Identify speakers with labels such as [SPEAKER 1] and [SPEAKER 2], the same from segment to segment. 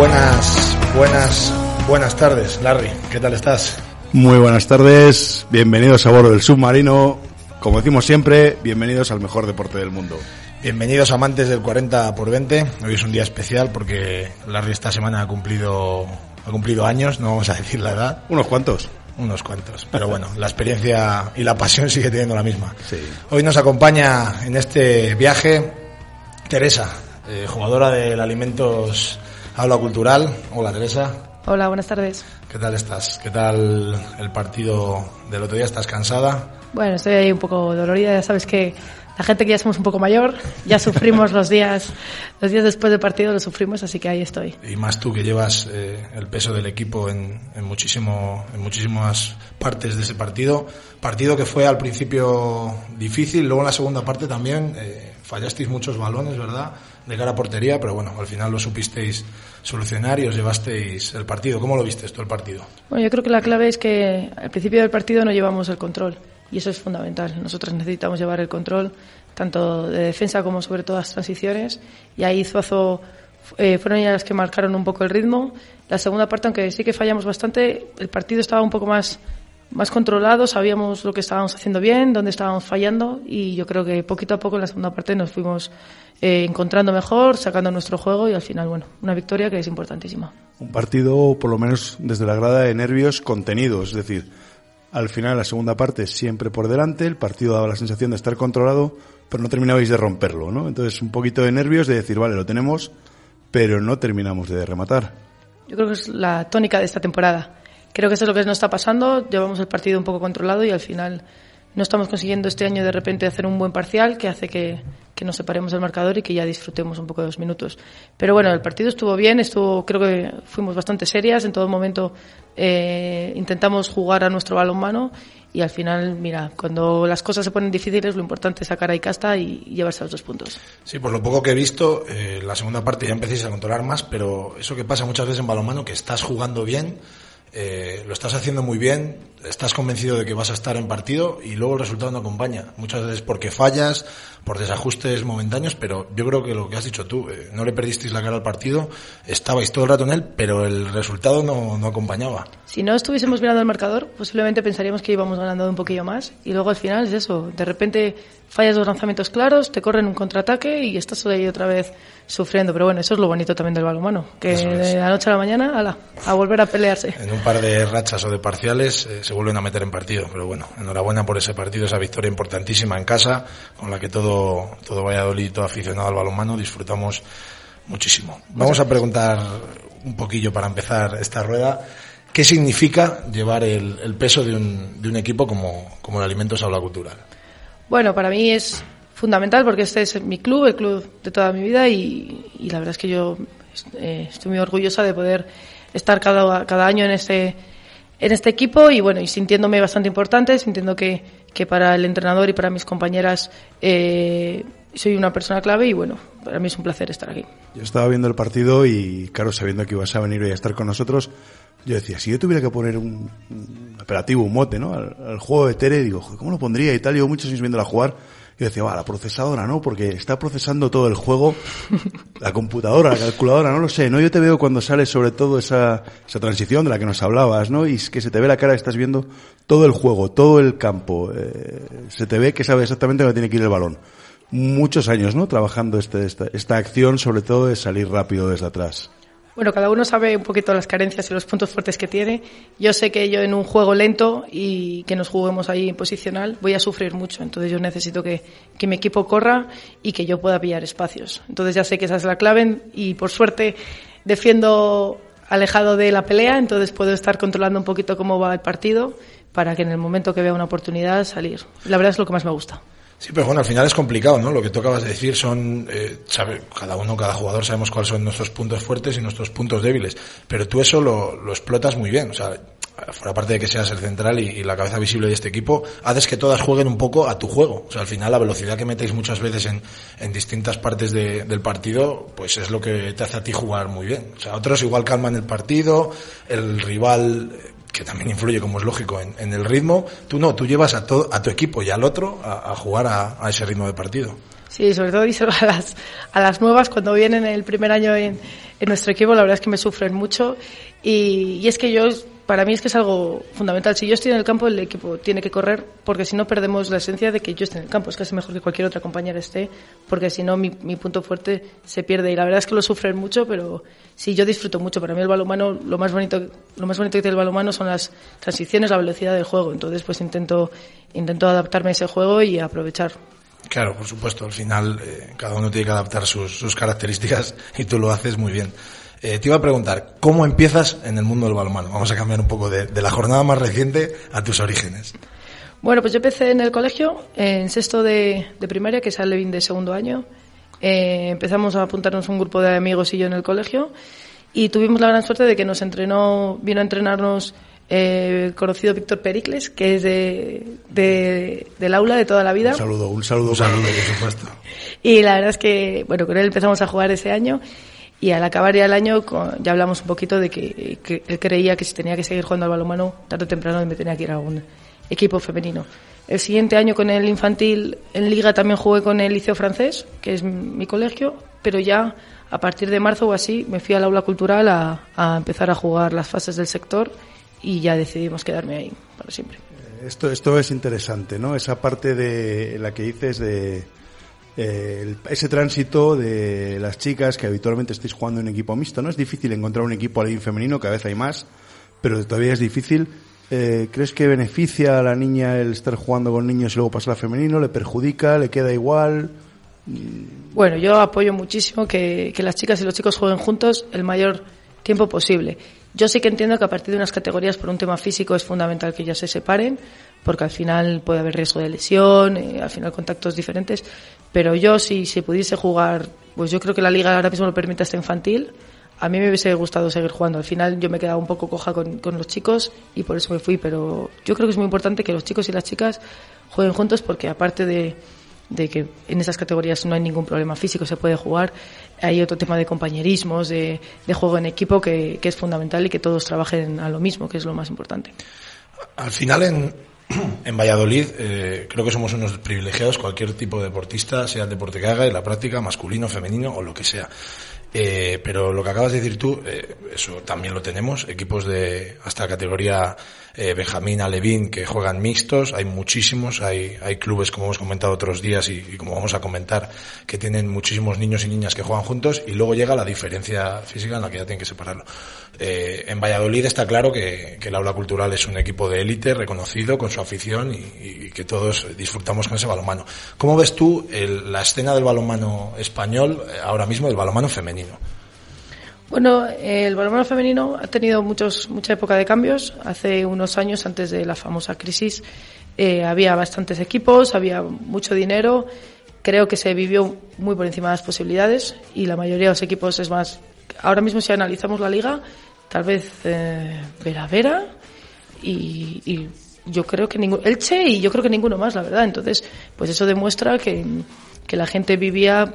[SPEAKER 1] Buenas, buenas, buenas tardes, Larry. ¿Qué tal estás?
[SPEAKER 2] Muy buenas tardes, bienvenidos a bordo del submarino. Como decimos siempre, bienvenidos al mejor deporte del mundo.
[SPEAKER 1] Bienvenidos amantes del 40 por 20. Hoy es un día especial porque Larry esta semana ha cumplido ha cumplido años, no vamos a decir la edad.
[SPEAKER 2] Unos cuantos.
[SPEAKER 1] Unos cuantos, pero bueno, la experiencia y la pasión sigue teniendo la misma.
[SPEAKER 2] Sí.
[SPEAKER 1] Hoy nos acompaña en este viaje Teresa, eh, jugadora del Alimentos Habla Cultural. Hola Teresa.
[SPEAKER 3] Hola, buenas tardes.
[SPEAKER 1] ¿Qué tal estás? ¿Qué tal el partido del otro día? ¿Estás cansada?
[SPEAKER 3] Bueno, estoy ahí un poco dolorida, ya sabes que la gente que ya somos un poco mayor, ya sufrimos los días, los días después del partido lo sufrimos, así que ahí estoy.
[SPEAKER 1] Y más tú que llevas eh, el peso del equipo en, en, muchísimo, en muchísimas partes de ese partido. Partido que fue al principio difícil, luego en la segunda parte también eh, fallasteis muchos balones, ¿verdad? De cara a portería, pero bueno, al final lo supisteis solucionar y os llevasteis el partido. ¿Cómo lo viste tú el partido?
[SPEAKER 3] Bueno, yo creo que la clave es que al principio del partido no llevamos el control y eso es fundamental. Nosotros necesitamos llevar el control tanto de defensa como sobre todo las transiciones y ahí Zuazo eh, fueron ellas las que marcaron un poco el ritmo. La segunda parte, aunque sí que fallamos bastante, el partido estaba un poco más más controlado, sabíamos lo que estábamos haciendo bien, dónde estábamos fallando y yo creo que poquito a poco en la segunda parte nos fuimos eh, encontrando mejor, sacando nuestro juego y al final, bueno, una victoria que es importantísima.
[SPEAKER 2] Un partido, por lo menos desde la grada de nervios, contenido, es decir, al final la segunda parte siempre por delante, el partido daba la sensación de estar controlado, pero no terminabais de romperlo, ¿no? Entonces un poquito de nervios de decir, vale, lo tenemos, pero no terminamos de rematar.
[SPEAKER 3] Yo creo que es la tónica de esta temporada Creo que eso es lo que nos está pasando. Llevamos el partido un poco controlado y al final no estamos consiguiendo este año de repente hacer un buen parcial que hace que, que nos separemos del marcador y que ya disfrutemos un poco de los minutos. Pero bueno, el partido estuvo bien, estuvo, creo que fuimos bastante serias, en todo momento eh, intentamos jugar a nuestro balonmano y al final, mira, cuando las cosas se ponen difíciles, lo importante es sacar ahí casta y llevarse a los dos puntos.
[SPEAKER 1] Sí, por lo poco que he visto, eh, la segunda parte ya empecéis a controlar más, pero eso que pasa muchas veces en balonmano, que estás jugando bien, eh, lo estás haciendo muy bien, estás convencido de que vas a estar en partido y luego el resultado no acompaña. Muchas veces porque fallas, por desajustes momentáneos, pero yo creo que lo que has dicho tú, eh, no le perdisteis la cara al partido, estabais todo el rato en él, pero el resultado no, no acompañaba.
[SPEAKER 3] Si no estuviésemos mirando el marcador, posiblemente pensaríamos que íbamos ganando un poquillo más y luego al final es eso, de repente fallas dos lanzamientos claros, te corren un contraataque y estás ahí otra vez sufriendo. Pero bueno, eso es lo bonito también del balonmano, que de la noche a la mañana, ala, a volver a pelearse.
[SPEAKER 1] En un par de rachas o de parciales eh, se vuelven a meter en partido. Pero bueno, enhorabuena por ese partido, esa victoria importantísima en casa, con la que todo, todo Valladolid todo aficionado al balonmano disfrutamos muchísimo. Vamos a preguntar un poquillo para empezar esta rueda. ¿Qué significa llevar el, el peso de un, de un equipo como, como el Alimentos Aula Cultural?
[SPEAKER 3] Bueno, para mí es fundamental porque este es mi club, el club de toda mi vida y, y la verdad es que yo eh, estoy muy orgullosa de poder estar cada, cada año en este, en este equipo y bueno, y sintiéndome bastante importante, sintiendo que, que para el entrenador y para mis compañeras eh, soy una persona clave y bueno, para mí es un placer estar aquí.
[SPEAKER 2] Yo estaba viendo el partido y claro, sabiendo que ibas a venir hoy a estar con nosotros, yo decía, si yo tuviera que poner un, un operativo, un mote, ¿no? Al, al, juego de Tere, digo, ¿cómo lo pondría? Y tal, yo muchos años viéndola jugar, yo decía, va, la procesadora, ¿no? Porque está procesando todo el juego, la computadora, la calculadora, no lo sé, ¿no? Yo te veo cuando sale sobre todo esa, esa transición de la que nos hablabas, ¿no? Y es que se te ve la cara estás viendo todo el juego, todo el campo, eh, se te ve que sabe exactamente dónde tiene que ir el balón. Muchos años, ¿no? Trabajando este, esta, esta acción, sobre todo de salir rápido desde atrás.
[SPEAKER 3] Bueno, cada uno sabe un poquito las carencias y los puntos fuertes que tiene. Yo sé que yo en un juego lento y que nos juguemos ahí en posicional voy a sufrir mucho. Entonces yo necesito que, que mi equipo corra y que yo pueda pillar espacios. Entonces ya sé que esa es la clave y por suerte defiendo alejado de la pelea, entonces puedo estar controlando un poquito cómo va el partido para que en el momento que vea una oportunidad salir. La verdad es lo que más me gusta.
[SPEAKER 1] Sí, pero bueno, al final es complicado, ¿no? Lo que tú acabas de decir son, eh, sabe, cada uno, cada jugador sabemos cuáles son nuestros puntos fuertes y nuestros puntos débiles, pero tú eso lo, lo explotas muy bien, o sea, fuera parte de que seas el central y, la cabeza visible de este equipo, haces que todas jueguen un poco a tu juego. O sea, al final la velocidad que metéis muchas veces en, en distintas partes de, del partido, pues es lo que te hace a ti jugar muy bien. O sea, otros igual calman el partido, el rival que también influye, como es lógico, en, en, el ritmo. Tú no, tú llevas a, todo, a tu equipo y al otro a, jugar a, ese ritmo de partido.
[SPEAKER 3] Sí, sobre todo díselo a las, a las nuevas cuando vienen el primer año en, en nuestro equipo, la verdad es que me sufren mucho. Y, y es que yo para mí es que es algo fundamental. Si yo estoy en el campo, el equipo tiene que correr, porque si no perdemos la esencia de que yo esté en el campo. Es casi mejor que cualquier otra compañera esté, porque si no mi, mi punto fuerte se pierde. Y la verdad es que lo sufren mucho, pero sí, yo disfruto mucho. Para mí el balonmano, lo más bonito, lo más bonito que tiene el balonmano son las transiciones, la velocidad del juego. Entonces, pues intento, intento adaptarme a ese juego y aprovechar.
[SPEAKER 1] Claro, por supuesto. Al final, eh, cada uno tiene que adaptar sus, características y tú lo haces muy bien. Eh, te iba a preguntar, ¿cómo empiezas en el mundo del balonmano? Vamos a cambiar un poco de, la jornada más reciente a tus orígenes.
[SPEAKER 3] Bueno, pues yo empecé en el colegio, en sexto de, primaria, que es Levin de segundo año. Eh, empezamos a apuntarnos un grupo de amigos y yo en el colegio y tuvimos la gran suerte de que nos entrenó, vino a entrenarnos eh, conocido Víctor Pericles, que es de, de, del aula de toda la vida.
[SPEAKER 2] Un saludo, un saludo,
[SPEAKER 1] un saludo, por supuesto.
[SPEAKER 3] Y la verdad es que, bueno, con él empezamos a jugar ese año y al acabar ya el año ya hablamos un poquito de que, que, él creía que si tenía que seguir jugando al balonmano tarde o temprano me tenía que ir a algún equipo femenino. El siguiente año con el infantil en liga también jugué con el liceo francés, que es mi colegio, pero ya a partir de marzo o así me fui al aula cultural a, a empezar a jugar las fases del sector y ya decidimos quedarme ahí para siempre.
[SPEAKER 2] Esto, esto es interesante, ¿no? Esa parte de la que dices de eh, ese tránsito de las chicas que habitualmente estáis jugando en equipo mixto, ¿no? Es difícil encontrar un equipo al femenino, cada vez hay más, pero todavía es difícil. Eh, ¿Crees que beneficia a la niña el estar jugando con niños y luego pasar al femenino? ¿Le perjudica? ¿Le queda igual?
[SPEAKER 3] Bueno, yo apoyo muchísimo que, que las chicas y los chicos jueguen juntos el mayor tiempo posible. Yo sí que entiendo que a partir de unas categorías por un tema físico es fundamental que ellas se separen, porque al final puede haber riesgo de lesión, eh, al final contactos diferentes, pero yo si si pudiese jugar, pues yo creo que la liga ahora mismo lo permite hasta infantil, a mí me hubiese gustado seguir jugando. Al final yo me he quedado un poco coja con, con los chicos y por eso me fui, pero yo creo que es muy importante que los chicos y las chicas jueguen juntos porque aparte de, de que en esas categorías no hay ningún problema físico, se puede jugar. Hay otro tema de compañerismos, de, juego en equipo que, que, es fundamental y que todos trabajen a lo mismo, que es lo más importante.
[SPEAKER 1] Al final, en, en Valladolid, eh, creo que somos unos privilegiados, cualquier tipo de deportista, sea el deporte que haga, en la práctica, masculino, femenino o lo que sea. Eh, pero lo que acabas de decir tú, eh, eso también lo tenemos, equipos de hasta categoría eh, Benjamín, Alevín, que juegan mixtos, hay muchísimos, hay, hay clubes, como hemos comentado otros días y, como vamos a comentar, que tienen muchísimos niños y niñas que juegan juntos y luego llega la diferencia física en la que ya tienen que separarlo. Eh, en Valladolid está claro que, el aula cultural es un equipo de élite reconocido con su afición y, y, que todos disfrutamos con ese balonmano. ¿Cómo ves tú el, la escena del balonmano español eh, ahora mismo, del balonmano femenino?
[SPEAKER 3] Bueno, el balonmano femenino ha tenido muchos, mucha época de cambios. Hace unos años, antes de la famosa crisis, eh, había bastantes equipos, había mucho dinero. Creo que se vivió muy por encima de las posibilidades y la mayoría de los equipos es más. Ahora mismo, si analizamos la liga, tal vez eh, Vera Vera y, y yo creo que ningún Elche y yo creo que ninguno más, la verdad. Entonces, pues eso demuestra que que la gente vivía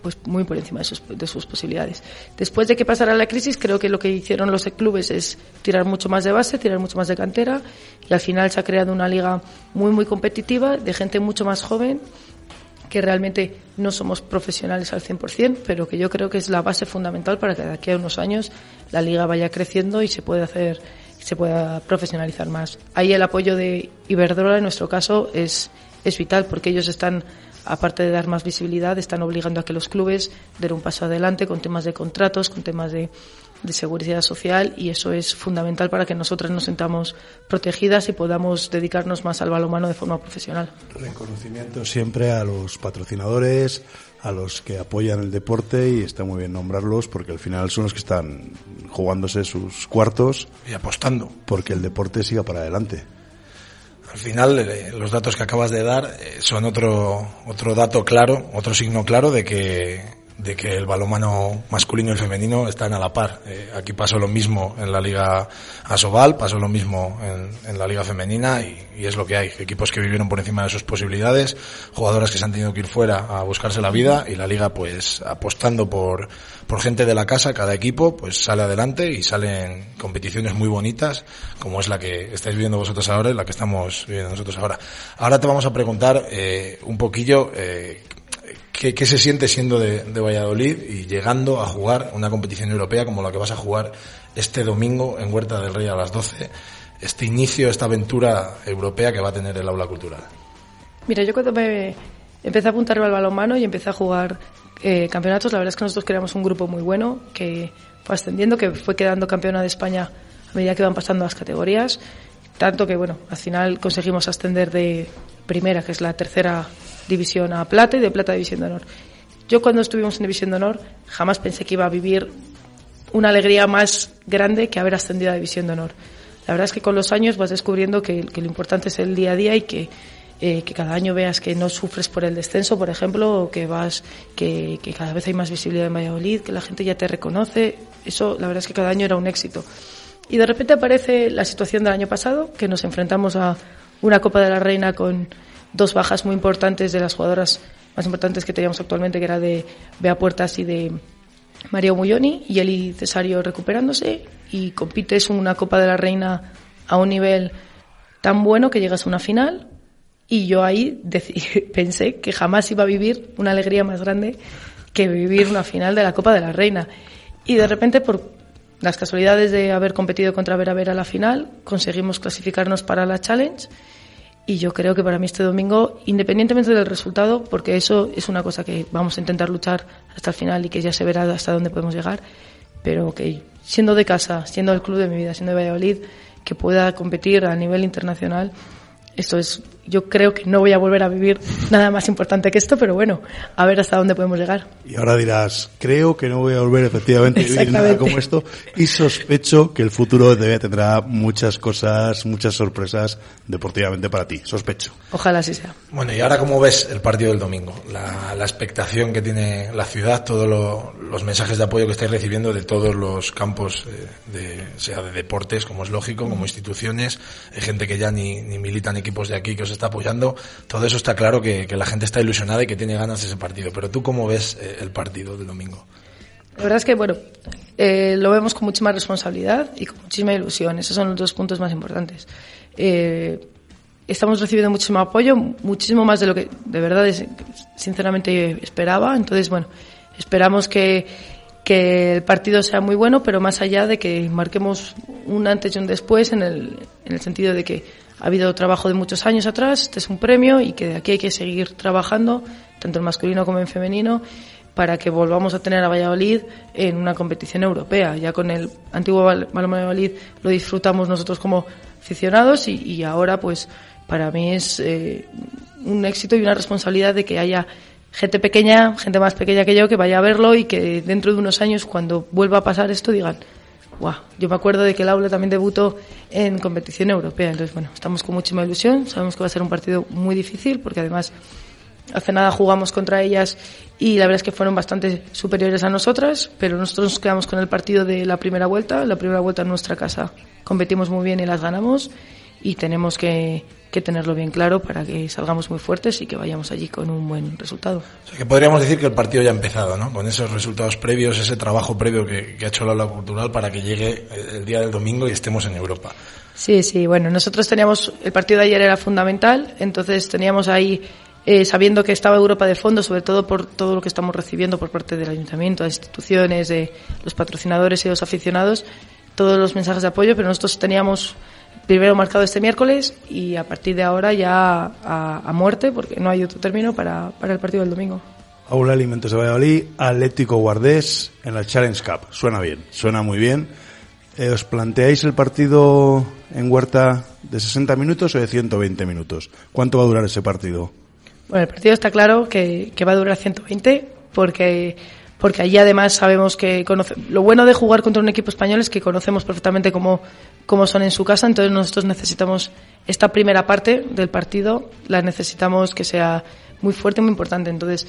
[SPEAKER 3] pues muy por encima de sus, de sus posibilidades. Después de que pasara la crisis, creo que lo que hicieron los clubes es tirar mucho más de base, tirar mucho más de cantera y al final se ha creado una liga muy muy competitiva de gente mucho más joven que realmente no somos profesionales al 100%, pero que yo creo que es la base fundamental para que de aquí a unos años la liga vaya creciendo y se pueda hacer se pueda profesionalizar más. Ahí el apoyo de Iberdrola en nuestro caso es es vital porque ellos están aparte de dar más visibilidad, están obligando a que los clubes den un paso adelante con temas de contratos, con temas de, de seguridad social y eso es fundamental para que nosotras nos sentamos protegidas y podamos dedicarnos más al balonmano de forma profesional.
[SPEAKER 2] Reconocimiento siempre a los patrocinadores, a los que apoyan el deporte y está muy bien nombrarlos porque al final son los que están jugándose sus cuartos
[SPEAKER 1] y apostando
[SPEAKER 2] porque el deporte siga para adelante.
[SPEAKER 1] Al final, eh, los datos que acabas de dar eh, son otro, otro dato claro, otro signo claro de que de que el balonmano masculino y femenino están a la par. Eh, aquí pasó lo mismo en la Liga Asobal, pasó lo mismo en, la Liga Femenina y, y, es lo que hay. Equipos que vivieron por encima de sus posibilidades, jugadoras que se han tenido que ir fuera a buscarse la vida y la Liga pues apostando por, por gente de la casa, cada equipo pues sale adelante y salen competiciones muy bonitas como es la que estáis viviendo vosotros ahora y la que estamos viviendo nosotros ahora. Ahora te vamos a preguntar eh, un poquillo eh, ¿Qué, se siente siendo de, Valladolid y llegando a jugar una competición europea como la que vas a jugar este domingo en Huerta del Rey a las 12? Este inicio, esta aventura europea que va a tener el aula cultural.
[SPEAKER 3] Mira, yo cuando me empecé a apuntarme al balonmano y empecé a jugar eh, campeonatos, la verdad es que nosotros creamos un grupo muy bueno que fue ascendiendo, que fue quedando campeona de España a medida que iban pasando las categorías. Tanto que, bueno, al final conseguimos ascender de primera, que es la tercera división a plata y de plata a división de honor. Yo cuando estuvimos en división de honor jamás pensé que iba a vivir una alegría más grande que haber ascendido a división de honor. La verdad es que con los años vas descubriendo que, lo importante es el día a día y que, eh, que, cada año veas que no sufres por el descenso, por ejemplo, o que vas, que, que, cada vez hay más visibilidad en Valladolid, que la gente ya te reconoce. Eso, la verdad es que cada año era un éxito. Y de repente aparece la situación del año pasado, que nos enfrentamos a una Copa de la Reina con dos bajas muy importantes de las jugadoras más importantes que teníamos actualmente, que era de Bea Puertas y de Mario Mulloni, y Eli Cesario recuperándose, y compites una Copa de la Reina a un nivel tan bueno que llegas a una final, y yo ahí pensé que jamás iba a vivir una alegría más grande que vivir una final de la Copa de la Reina. Y de repente, por las casualidades de haber competido contra Vera Vera a la final, conseguimos clasificarnos para la Challenge y yo creo que para mí este domingo, independientemente del resultado, porque eso es una cosa que vamos a intentar luchar hasta el final y que ya se verá hasta dónde podemos llegar, pero que siendo de casa, siendo el club de mi vida, siendo de Valladolid, que pueda competir a nivel internacional, esto es, yo creo que no voy a volver a vivir nada más importante que esto, pero bueno, a ver hasta dónde podemos llegar.
[SPEAKER 2] Y ahora dirás, creo que no voy a volver efectivamente a vivir nada como esto y sospecho que el futuro todavía tendrá muchas cosas, muchas sorpresas deportivamente para ti, sospecho.
[SPEAKER 3] Ojalá así sea.
[SPEAKER 1] Bueno, y ahora cómo ves el partido del domingo, la, la expectación que tiene la ciudad, todos los mensajes de apoyo que estáis recibiendo de todos los campos, eh, de, sea de deportes, como es lógico, como instituciones, hay gente que ya ni, ni milita ni equipos de aquí que os está apoyando, todo eso está claro que, la gente está ilusionada y que tiene ganas de ese partido. Pero tú, ¿cómo ves eh, el partido del domingo?
[SPEAKER 3] La verdad es que, bueno, eh, lo vemos con muchísima responsabilidad y con muchísima ilusión. Esos son los dos puntos más importantes. Eh, estamos recibiendo muchísimo apoyo, muchísimo más de lo que de verdad, sinceramente, esperaba. Entonces, bueno, esperamos que, que el partido sea muy bueno, pero más allá de que marquemos un antes y un después en el, en el sentido de que ha habido trabajo de muchos años atrás, este es un premio y que de aquí hay que seguir trabajando, tanto en masculino como en femenino, para que volvamos a tener a Valladolid en una competición europea. Ya con el antiguo Balón Valladolid lo disfrutamos nosotros como aficionados y, ahora pues para mí es eh, un éxito y una responsabilidad de que haya gente pequeña, gente más pequeña que yo, que vaya a verlo y que dentro de unos años, cuando vuelva a pasar esto, digan, yo me acuerdo de que el aula también debutó en competición europea. Entonces, bueno, estamos con muchísima ilusión. Sabemos que va a ser un partido muy difícil porque además hace nada jugamos contra ellas y la verdad es que fueron bastante superiores a nosotras, pero nosotros nos quedamos con el partido de la primera vuelta. La primera vuelta en nuestra casa competimos muy bien y las ganamos y tenemos que, que tenerlo bien claro para que salgamos muy fuertes y que vayamos allí con un buen resultado.
[SPEAKER 1] O sea, que podríamos decir que el partido ya ha empezado, ¿no? Con esos resultados previos, ese trabajo previo que, ha hecho la aula cultural para que llegue el día del domingo y estemos en Europa.
[SPEAKER 3] Sí, sí, bueno, nosotros teníamos, el partido de ayer era fundamental, entonces teníamos ahí eh, sabiendo que estaba Europa de fondo, sobre todo por todo lo que estamos recibiendo por parte del ayuntamiento, de instituciones, de los patrocinadores y los aficionados, todos los mensajes de apoyo, pero nosotros teníamos primero marcado este miércoles y a partir de ahora ya a, a muerte, porque no hay otro término para, para el partido del domingo.
[SPEAKER 2] Aula Alimentos de Valladolid, Atlético Guardés en la Challenge Cup. Suena bien, suena muy bien. Eh, ¿Os planteáis el partido en Huerta de 60 minutos o de 120 minutos? ¿Cuánto va a durar ese partido?
[SPEAKER 3] Bueno, el partido está claro que, que va a durar 120 porque porque allí además sabemos que conoce, lo bueno de jugar contra un equipo español es que conocemos perfectamente cómo, cómo son en su casa, entonces nosotros necesitamos esta primera parte del partido, la necesitamos que sea muy fuerte, muy importante. Entonces,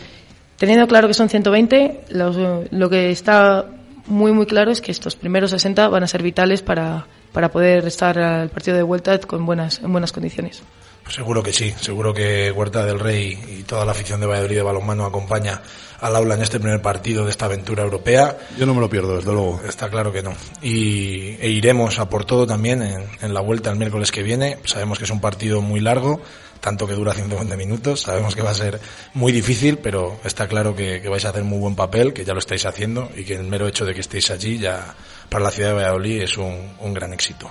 [SPEAKER 3] teniendo claro que son 120, lo, lo que está muy, muy claro es que estos primeros 60 van a ser vitales para, para poder estar al partido de vuelta con buenas, en buenas condiciones.
[SPEAKER 1] Seguro que sí, seguro que Huerta del Rey y toda la afición de Valladolid de balonmano acompaña al aula en este primer partido de esta aventura europea.
[SPEAKER 2] Yo no me lo pierdo, desde luego.
[SPEAKER 1] Está claro que no. Y e iremos a por todo también en, en la vuelta el miércoles que viene. Sabemos que es un partido muy largo, tanto que dura 120 minutos. Sabemos que va a ser muy difícil, pero está claro que, que, vais a hacer muy buen papel, que ya lo estáis haciendo y que el mero hecho de que estéis allí ya para la ciudad de Valladolid es un, un gran éxito.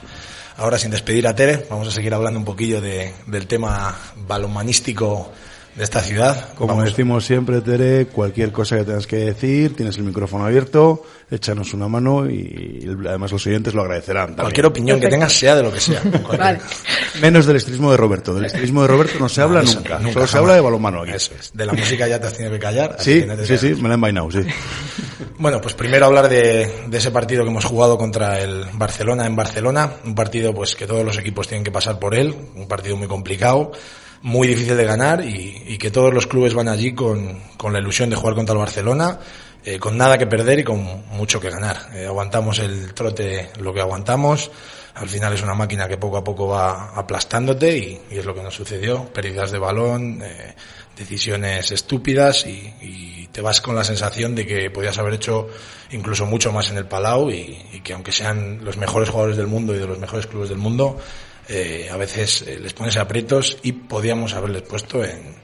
[SPEAKER 1] Ahora, sin despedir a Tere, vamos a seguir hablando un poquillo de, del tema balonmanístico de esta ciudad.
[SPEAKER 2] Como
[SPEAKER 1] Vamos.
[SPEAKER 2] decimos siempre, Tere, cualquier cosa que tengas que decir, tienes el micrófono abierto, échanos una mano y además los oyentes lo agradecerán. También.
[SPEAKER 1] Cualquier opinión Perfecto. que tengas, sea de lo que sea.
[SPEAKER 3] Vale.
[SPEAKER 2] Menos del estilismo de Roberto. Del estilismo de Roberto no se
[SPEAKER 1] No,
[SPEAKER 2] habla
[SPEAKER 1] eso,
[SPEAKER 2] nunca.
[SPEAKER 1] nunca,
[SPEAKER 2] Solo se habla de balonmano aquí.
[SPEAKER 1] Eso es. De la música ya te has tenido que callar. así
[SPEAKER 2] Sí,
[SPEAKER 1] que no te
[SPEAKER 2] sí, sí, me la he envainado, sí.
[SPEAKER 1] Bueno, pues primero hablar de, de ese partido que hemos jugado contra el Barcelona en Barcelona, un partido pues que todos los equipos tienen que pasar por él, un partido muy complicado, muy difícil de ganar y, y que todos los clubes van allí con, con la ilusión de jugar contra el Barcelona, eh, con nada que perder y con mucho que ganar. Eh, aguantamos el trote lo que aguantamos, al final es una máquina que poco a poco va aplastándote y, es lo que nos sucedió, pérdidas de balón, eh, decisiones estúpidas y, te vas con la sensación de que podías haber hecho incluso mucho más en el Palau y que aunque sean los mejores jugadores del mundo y de los mejores clubes del mundo, eh, a veces eh, les pones aprietos y podíamos haberles puesto en,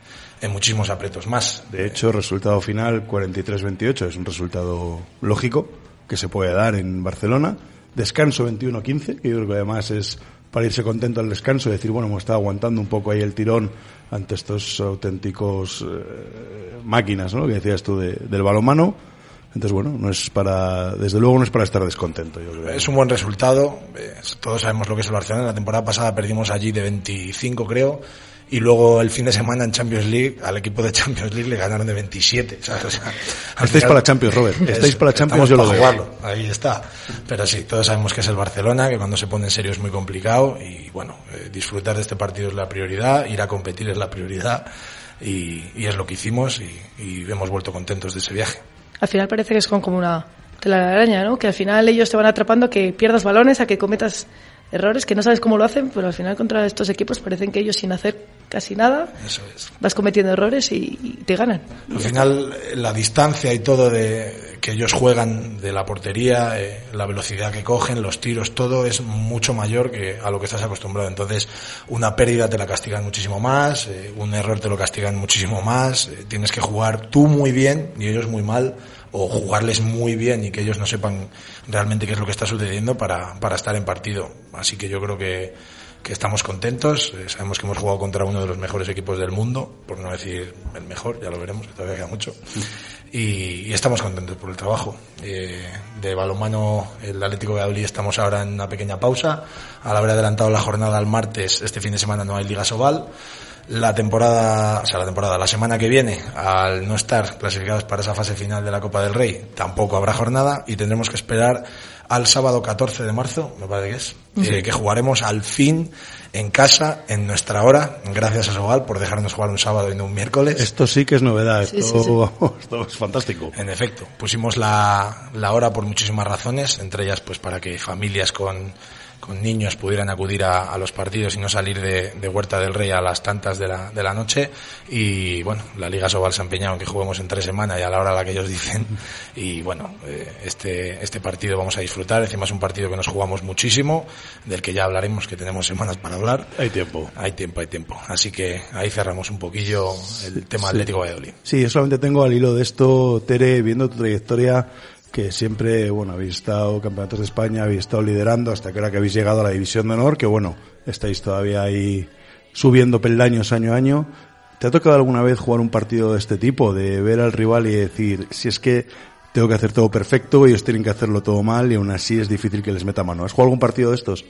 [SPEAKER 1] en muchísimos aprietos más.
[SPEAKER 2] De hecho, resultado final 43-28 es un resultado lógico que se puede dar en Barcelona. Descanso 21-15, que yo creo que además es para irse contento al descanso y decir, bueno, hemos estado aguantando un poco ahí el tirón ante estos auténticos eh, máquinas, ¿no? Que decías tú de, del balomano. Entonces, bueno, no es para, desde luego no es para estar descontento, yo creo.
[SPEAKER 1] Es un buen resultado. Eh, todos sabemos lo que es el Barcelona. La temporada pasada perdimos allí de 25, creo. Y luego el fin de semana en Champions League, al equipo de Champions League le ganaron de 27. ¿sabes? O sea,
[SPEAKER 2] Estáis final, para Champions, Robert. Estáis para Champions, yo lo veo.
[SPEAKER 1] Ahí está. Pero sí, todos sabemos que es el Barcelona, que cuando se pone en serio es muy complicado. Y bueno, eh, disfrutar de este partido es la prioridad, ir a competir es la prioridad. Y, y es lo que hicimos y, y hemos vuelto contentos de ese viaje
[SPEAKER 3] al final parece que es como una telaraña, ¿no? Que al final ellos te van atrapando a que pierdas balones, a que cometas errores que no sabes cómo lo hacen, pero al final contra estos equipos parecen que ellos sin hacer casi nada
[SPEAKER 1] Eso es.
[SPEAKER 3] vas cometiendo errores y, y te ganan.
[SPEAKER 1] Al final la distancia y todo de que ellos juegan de la portería, eh, la velocidad que cogen, los tiros, todo es mucho mayor que a lo que estás acostumbrado. Entonces una pérdida te la castigan muchísimo más, eh, un error te lo castigan muchísimo más, eh, tienes que jugar tú muy bien y ellos muy mal o jugarles muy bien y que ellos no sepan realmente qué es lo que está sucediendo para, para estar en partido. Así que yo creo que, que estamos contentos, eh, sabemos que hemos jugado contra uno de los mejores equipos del mundo, por no decir el mejor, ya lo veremos, que todavía queda mucho. Y, y estamos contentos por el trabajo. Eh, de balonmano, el Atlético de Valladolid estamos ahora en una pequeña pausa. Al haber adelantado la jornada al martes, este fin de semana no hay Liga Sobal la temporada, o sea, la temporada, la semana que viene, al no estar clasificados para esa fase final de la Copa del Rey, tampoco habrá jornada y tendremos que esperar al sábado 14 de marzo, me parece que es, uh -huh. eh, que jugaremos al fin en casa, en nuestra hora, gracias a Sogal por dejarnos jugar un sábado y no un miércoles.
[SPEAKER 2] Esto sí que es novedad, esto, sí, sí, sí. Vamos, esto es fantástico.
[SPEAKER 1] En efecto, pusimos la, la hora por muchísimas razones, entre ellas pues para que familias con con niños pudieran acudir a, a los partidos y no salir de, de, Huerta del Rey a las tantas de la, de la noche. Y bueno, la Liga Sobal se ha empeñado en que juguemos en tres semanas y a la hora a la que ellos dicen. Y bueno, eh, este, este partido vamos a disfrutar. Encima es un partido que nos jugamos muchísimo, del que ya hablaremos, que tenemos semanas para hablar.
[SPEAKER 2] Hay tiempo.
[SPEAKER 1] Hay tiempo, hay tiempo. Así que ahí cerramos un poquillo el tema
[SPEAKER 2] sí.
[SPEAKER 1] Atlético Valladolid.
[SPEAKER 2] Sí, yo solamente tengo al hilo de esto, Tere, viendo tu trayectoria que siempre, bueno, habéis estado campeonatos de España, habéis estado liderando hasta que ahora que habéis llegado a la división de honor, que bueno, estáis todavía ahí subiendo peldaños año a año. ¿Te ha tocado alguna vez jugar un partido de este tipo, de ver al rival y decir, si es que tengo que hacer todo perfecto, ellos tienen que hacerlo todo mal y aún así es difícil que les meta mano? ¿Has jugado algún partido de estos?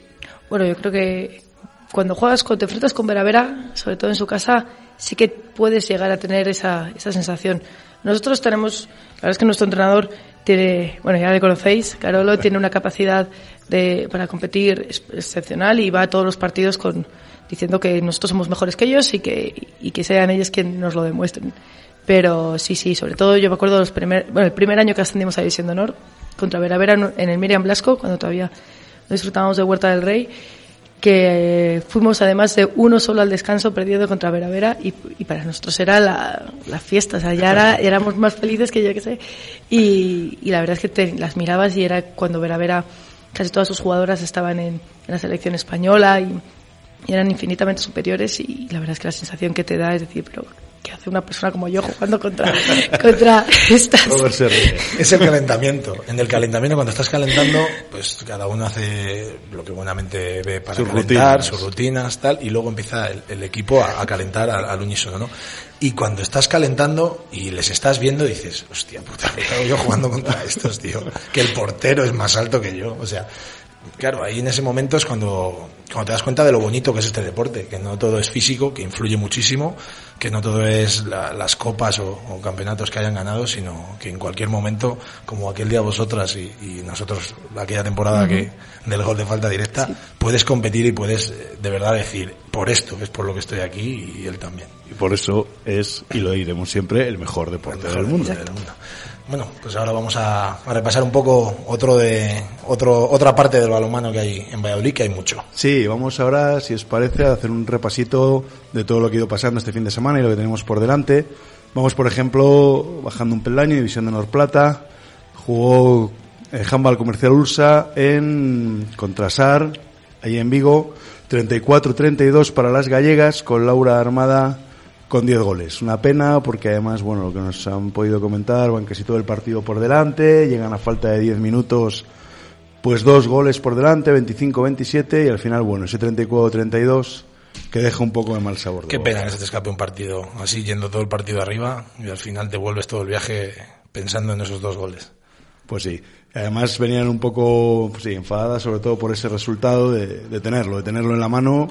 [SPEAKER 3] Bueno, yo creo que cuando juegas, cuando te enfrentas con Veravera, sobre todo en su casa, sí que puedes llegar a tener esa, esa sensación. Nosotros tenemos, la verdad es que nuestro entrenador tiene, bueno, ya le conocéis, Carolo tiene una capacidad de, para competir excepcional y va a todos los partidos con, diciendo que nosotros somos mejores que ellos y que, y que sean ellos quienes nos lo demuestren. Pero sí, sí, sobre todo yo me acuerdo los primer, bueno, el primer año que ascendimos a División de Honor contra Vera Vera en el Miriam Blasco, cuando todavía disfrutábamos de Huerta del Rey que fuimos además de uno solo al descanso perdiendo contra Vera Vera y, y para nosotros era la, la fiesta, o sea, ya era, éramos más felices que yo que sé. Y, y la verdad es que te, las mirabas y era cuando Vera Vera casi todas sus jugadoras estaban en, en la selección española y, y, eran infinitamente superiores y la verdad es que la sensación que te da es decir, pero que hace una persona como yo jugando contra, contra estas.
[SPEAKER 1] Es el calentamiento. En el calentamiento, cuando estás calentando, pues cada uno hace lo que buenamente ve para sus calentar, rutinas. sus rutinas, tal, y luego empieza el, el equipo a, a calentar al, al, unísono, ¿no? Y cuando estás calentando y les estás viendo, dices, hostia puta, ¿qué hago yo jugando contra estos, tío? Que el portero es más alto que yo. O sea, Claro, ahí en ese momento es cuando, cuando te das cuenta de lo bonito que es este deporte, que no todo es físico, que influye muchísimo, que no todo es la, las copas o, o, campeonatos que hayan ganado, sino que en cualquier momento, como aquel día vosotras y, y nosotros, aquella temporada uh -huh. que del gol de falta directa, sí. puedes competir y puedes eh, de verdad decir, por esto es por lo que estoy aquí y él también.
[SPEAKER 2] Y por eso es, y lo diremos siempre, el mejor deporte el mejor del, mundo.
[SPEAKER 1] del mundo. Bueno, pues ahora vamos a, repasar un poco otro de otro otra parte del balonmano que hay en Valladolid, que hay mucho.
[SPEAKER 2] Sí, vamos ahora, si os parece, a hacer un repasito de todo lo que ha ido pasando este fin de semana y lo que tenemos por delante. Vamos, por ejemplo, bajando un peldaño, División de Norplata, jugó eh, Handball Comercial Ursa en Contrasar, ahí en Vigo, 34-32 para las gallegas, con Laura Armada con 10 goles. Una pena porque además, bueno, lo que nos han podido comentar, van casi todo el partido por delante, llegan a falta de 10 minutos, pues dos goles por delante, 25-27 y al final, bueno, ese 34-32 que deja un poco de mal sabor. De
[SPEAKER 1] Qué pena que se te escape un partido así, yendo todo el partido arriba y al final te vuelves todo el viaje pensando en esos dos goles.
[SPEAKER 2] Pues sí. Además venían un poco pues sí, enfadadas, sobre todo por ese resultado de, de tenerlo, de tenerlo en la mano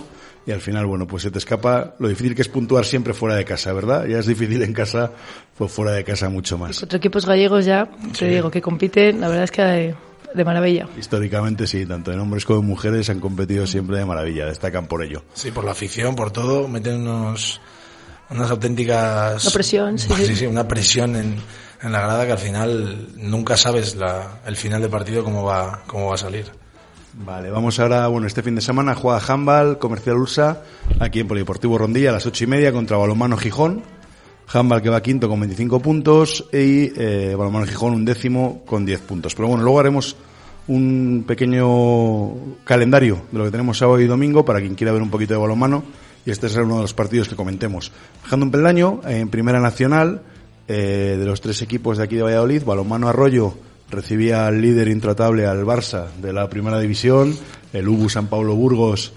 [SPEAKER 2] y al final, bueno, pues se te escapa lo difícil que es puntuar siempre fuera de casa, ¿verdad? Ya es difícil en casa, pues fuera de casa mucho más.
[SPEAKER 3] Otros equipos gallegos ya, te sí. digo, que compiten, la verdad es que de, de, maravilla.
[SPEAKER 2] Históricamente sí, tanto en hombres como en mujeres han competido siempre de maravilla, destacan por ello.
[SPEAKER 1] Sí, por la afición, por todo, meten unos, unas auténticas...
[SPEAKER 3] Una presión, sí.
[SPEAKER 1] Sí, sí, una presión en, en la grada que al final nunca sabes la, el final del partido cómo va, cómo va a salir.
[SPEAKER 2] Vale, vamos ahora, bueno, este fin de semana juega Handball, Comercial Ursa, aquí en Polideportivo Rondilla a las ocho y media contra Balomano Gijón. Handball que va quinto con 25 puntos y eh, Balomano Gijón un décimo con 10 puntos. Pero bueno, luego haremos un pequeño calendario de lo que tenemos sábado y domingo para quien quiera ver un poquito de balonmano y este será uno de los partidos que comentemos. Bajando un peldaño, en Primera Nacional, eh, de los tres equipos de aquí de Valladolid, Balonmano Arroyo recibía al líder intratable al Barça de la primera división, el Ubu San Pablo Burgos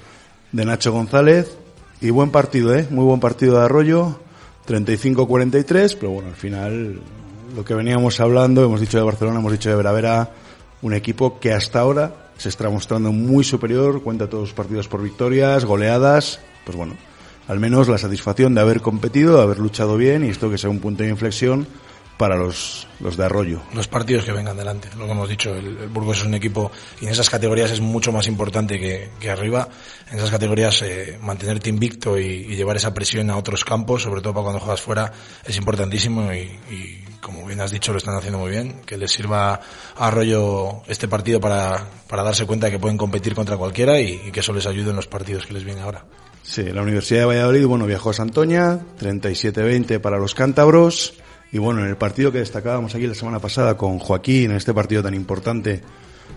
[SPEAKER 2] de Nacho González. Y buen partido, ¿eh? Muy buen partido de Arroyo, 35-43, pero bueno, al final lo que veníamos hablando, hemos dicho de Barcelona, hemos dicho de Veravera, un equipo que hasta ahora se está mostrando muy superior, cuenta todos los partidos por victorias, goleadas, pues bueno, al menos la satisfacción de haber competido, de haber luchado bien y esto que sea un punto de inflexión para los, los de Arroyo.
[SPEAKER 1] Los partidos que vengan delante, lo que hemos dicho, el, el Burgos es un equipo y en esas categorías es mucho más importante que, que arriba. En esas categorías eh, mantenerte invicto y, y, llevar esa presión a otros campos, sobre todo para cuando juegas fuera, es importantísimo y, y, como bien has dicho lo están haciendo muy bien. Que les sirva a Arroyo este partido para, para darse cuenta de que pueden competir contra cualquiera y, y que eso les ayude en los partidos que les vienen ahora.
[SPEAKER 2] Sí, la Universidad de Valladolid, bueno, viajó a Santoña, 37-20 para los cántabros. Y bueno, en el partido que destacábamos aquí la semana pasada con Joaquín, en este partido tan importante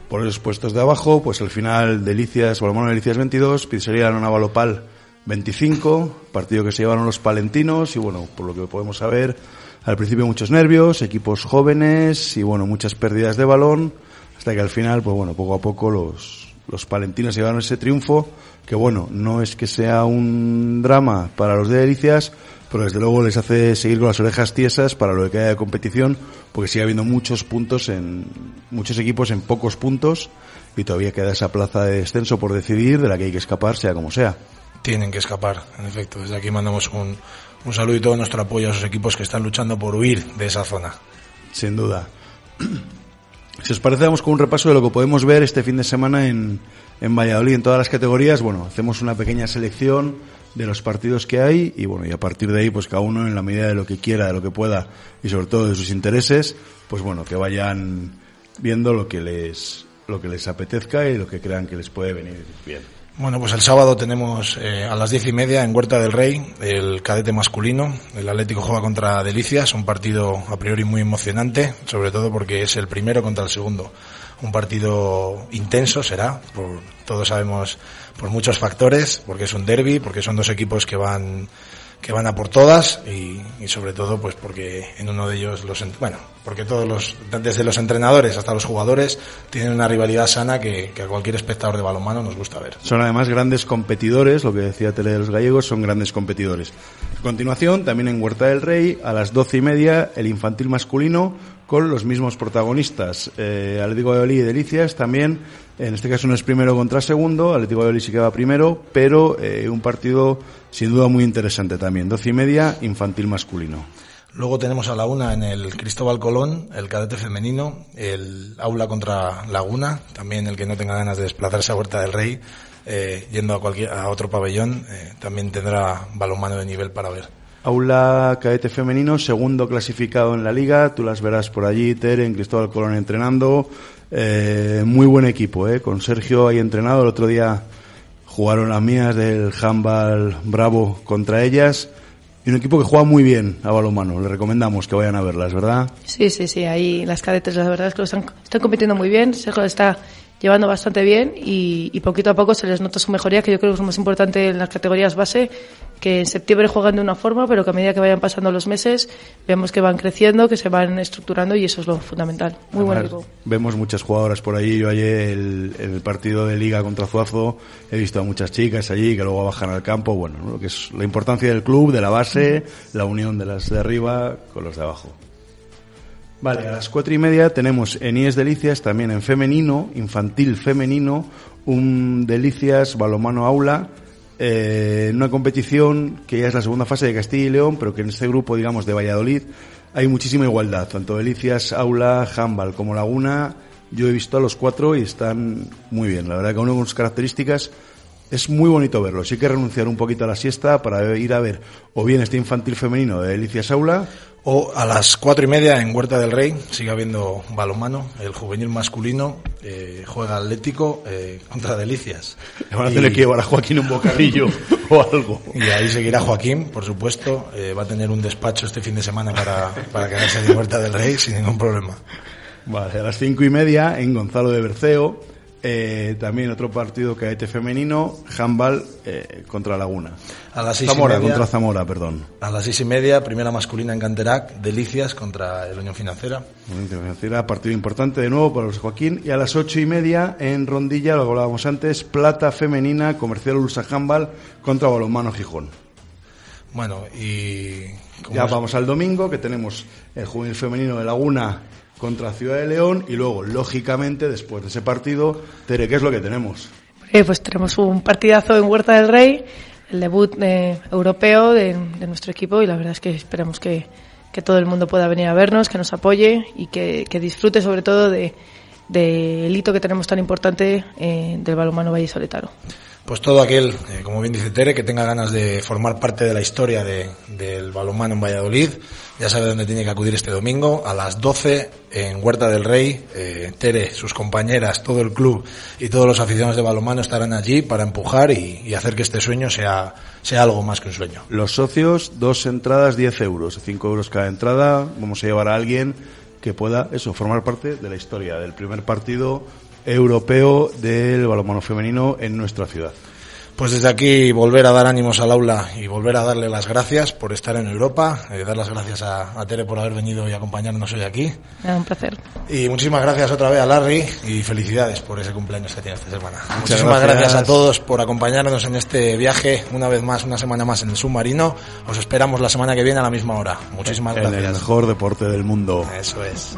[SPEAKER 2] por esos puestos de abajo, pues al final Delicias, Balomano Delicias 22, Pizzería Balopal 25, partido que se llevaron los palentinos y bueno, por lo que podemos saber, al principio muchos nervios, equipos jóvenes y bueno, muchas pérdidas de balón, hasta que al final, pues bueno, poco a poco los, los palentinos llevaron ese triunfo, que bueno, no es que sea un drama para los de Delicias, pero desde luego les hace seguir con las orejas tiesas para lo que queda de competición, porque sigue habiendo muchos puntos en, muchos equipos en pocos puntos, y todavía queda esa plaza de descenso por decidir, de la que hay que escapar, sea como sea.
[SPEAKER 1] Tienen que escapar, en efecto. Desde aquí mandamos un, un saludo y todo nuestro apoyo a esos equipos que están luchando por huir de esa zona.
[SPEAKER 2] Sin duda. Si os parece, vamos con un repaso de lo que podemos ver este fin de semana en, en Valladolid, en todas las categorías. Bueno, hacemos una pequeña selección de los partidos que hay y bueno, y a partir de ahí, pues cada uno en la medida de lo que quiera, de lo que pueda y sobre todo de sus intereses, pues bueno, que vayan viendo lo que les, lo que les apetezca y lo que crean que les puede venir bien.
[SPEAKER 1] Bueno, pues el sábado tenemos eh, a las diez y media en Huerta del Rey el cadete masculino. El Atlético juega contra Delicias, un partido a priori muy emocionante, sobre todo porque es el primero contra el segundo. Un partido intenso será, por, todos sabemos, por muchos factores, porque es un derby, porque son dos equipos que van que van a por todas y, y, sobre todo pues porque en uno de ellos los bueno porque todos los desde los entrenadores hasta los jugadores tienen una rivalidad sana que, que, a cualquier espectador de balonmano nos gusta ver.
[SPEAKER 2] Son además grandes competidores lo que decía Tele de los gallegos son grandes competidores. A continuación también en Huerta del Rey a las doce y media el infantil masculino con los mismos protagonistas. Eh, de Valladolid y Delicias también en este caso no es primero contra segundo Atlético de Valladolid sí que va primero pero eh, un partido sin duda muy interesante también. Doce y media, infantil masculino.
[SPEAKER 1] Luego tenemos a la una en el Cristóbal Colón, el cadete femenino, el aula contra Laguna, también el que no tenga ganas de desplazarse a Huerta del Rey, eh, yendo a cualquier a otro pabellón, eh, también tendrá balonmano de nivel para ver.
[SPEAKER 2] Aula cadete femenino, segundo clasificado en la liga, tú las verás por allí, Ter, en Cristóbal Colón entrenando, eh, muy buen equipo, eh, con Sergio ahí entrenado, el otro día jugaron las mías del handball Bravo contra ellas. Y un equipo que juega muy bien a balonmano. Le recomendamos que vayan a verlas, ¿verdad?
[SPEAKER 3] Sí, sí, sí. Ahí las cadetes, la verdad es que están, están compitiendo muy bien. Sergio está llevando bastante bien y, y, poquito a poco se les nota su mejoría, que yo creo que es lo más importante en las categorías base, que en septiembre juegan de una forma, pero que a medida que vayan pasando los meses vemos que van creciendo, que se van estructurando y eso es lo fundamental. Muy buen equipo.
[SPEAKER 2] Vemos muchas jugadoras por allí. Yo ayer el, el partido de liga contra Zuazo he visto a muchas chicas allí que luego bajan al campo. Bueno, lo que es la importancia del club, de la base, la unión de las de arriba con los de abajo. Vale, a las cuatro y media tenemos en IES Delicias también en femenino, infantil femenino, un Delicias balomano aula, eh, una competición que ya es la segunda fase de Castilla y León, pero que en este grupo, digamos, de Valladolid hay muchísima igualdad, tanto Delicias, aula, handball como Laguna. Yo he visto a los cuatro y están muy bien. La verdad que uno con sus características es muy bonito verlo. Sí que renunciar un poquito a la siesta para ir a ver o bien este infantil femenino de Delicias Aula
[SPEAKER 1] o a las cuatro y media en Huerta del Rey sigue habiendo balomano. El juvenil masculino eh, juega Atlético eh, contra Delicias.
[SPEAKER 2] Le van a tener que llevar a Joaquín un bocadillo o algo.
[SPEAKER 1] Y ahí seguirá Joaquín, por supuesto. Eh, va a tener un despacho este fin de semana para, para quedarse en Huerta del Rey sin ningún problema.
[SPEAKER 2] Vale, a las cinco y media en Gonzalo de Berceo. Eh, también otro partido cadete femenino, handball eh, contra Laguna.
[SPEAKER 1] A las seis
[SPEAKER 2] Zamora,
[SPEAKER 1] y media,
[SPEAKER 2] contra Zamora, perdón.
[SPEAKER 1] A las seis y media, primera masculina en Canterac, Delicias contra el Unión Financiera.
[SPEAKER 2] Unión Financiera, partido importante de nuevo para los Joaquín. Y a las ocho y media en Rondilla, lo hablábamos antes, plata femenina, comercial Ursa Handball contra Balonmano Gijón.
[SPEAKER 1] Bueno, y...
[SPEAKER 2] Ya es? vamos al domingo, que tenemos el juvenil femenino de Laguna contra Ciudad de León y luego, lógicamente, después de ese partido, Tere, ¿qué es lo que tenemos?
[SPEAKER 3] Eh, pues tenemos un partidazo en Huerta del Rey, el debut eh, europeo de, de, nuestro equipo y la verdad es que esperamos que, que, todo el mundo pueda venir a vernos, que nos apoye y que, que disfrute sobre todo de, del de hito que tenemos tan importante eh, del balonmano vallisoletano
[SPEAKER 1] pues todo aquel, eh, como bien dice Tere, que tenga ganas de formar parte de la historia de, del balonmano en Valladolid, ya sabe dónde tiene que acudir este domingo, a las 12 en Huerta del Rey. Eh, Tere, sus compañeras, todo el club y todos los aficionados de balonmano estarán allí para empujar y, hacer que este sueño sea, sea algo más que un sueño.
[SPEAKER 2] Los socios, dos entradas, 10 euros, 5 euros cada entrada. Vamos a llevar a alguien que pueda, eso, formar parte de la historia del primer partido europeo del balonmano femenino en nuestra ciudad.
[SPEAKER 1] Pues desde aquí volver a dar ánimos al aula y volver a darle las gracias por estar en Europa, eh, dar las gracias a, a, Tere por haber venido y acompañarnos hoy aquí.
[SPEAKER 3] Es un placer.
[SPEAKER 1] Y muchísimas gracias otra vez a Larry y felicidades por ese cumpleaños que tiene esta semana. Muchas muchísimas gracias. gracias. a todos por acompañarnos en este viaje, una vez más, una semana más en el submarino. Os esperamos la semana que viene a la misma hora. Muchísimas
[SPEAKER 2] en
[SPEAKER 1] gracias.
[SPEAKER 2] el mejor deporte del mundo.
[SPEAKER 1] Eso es.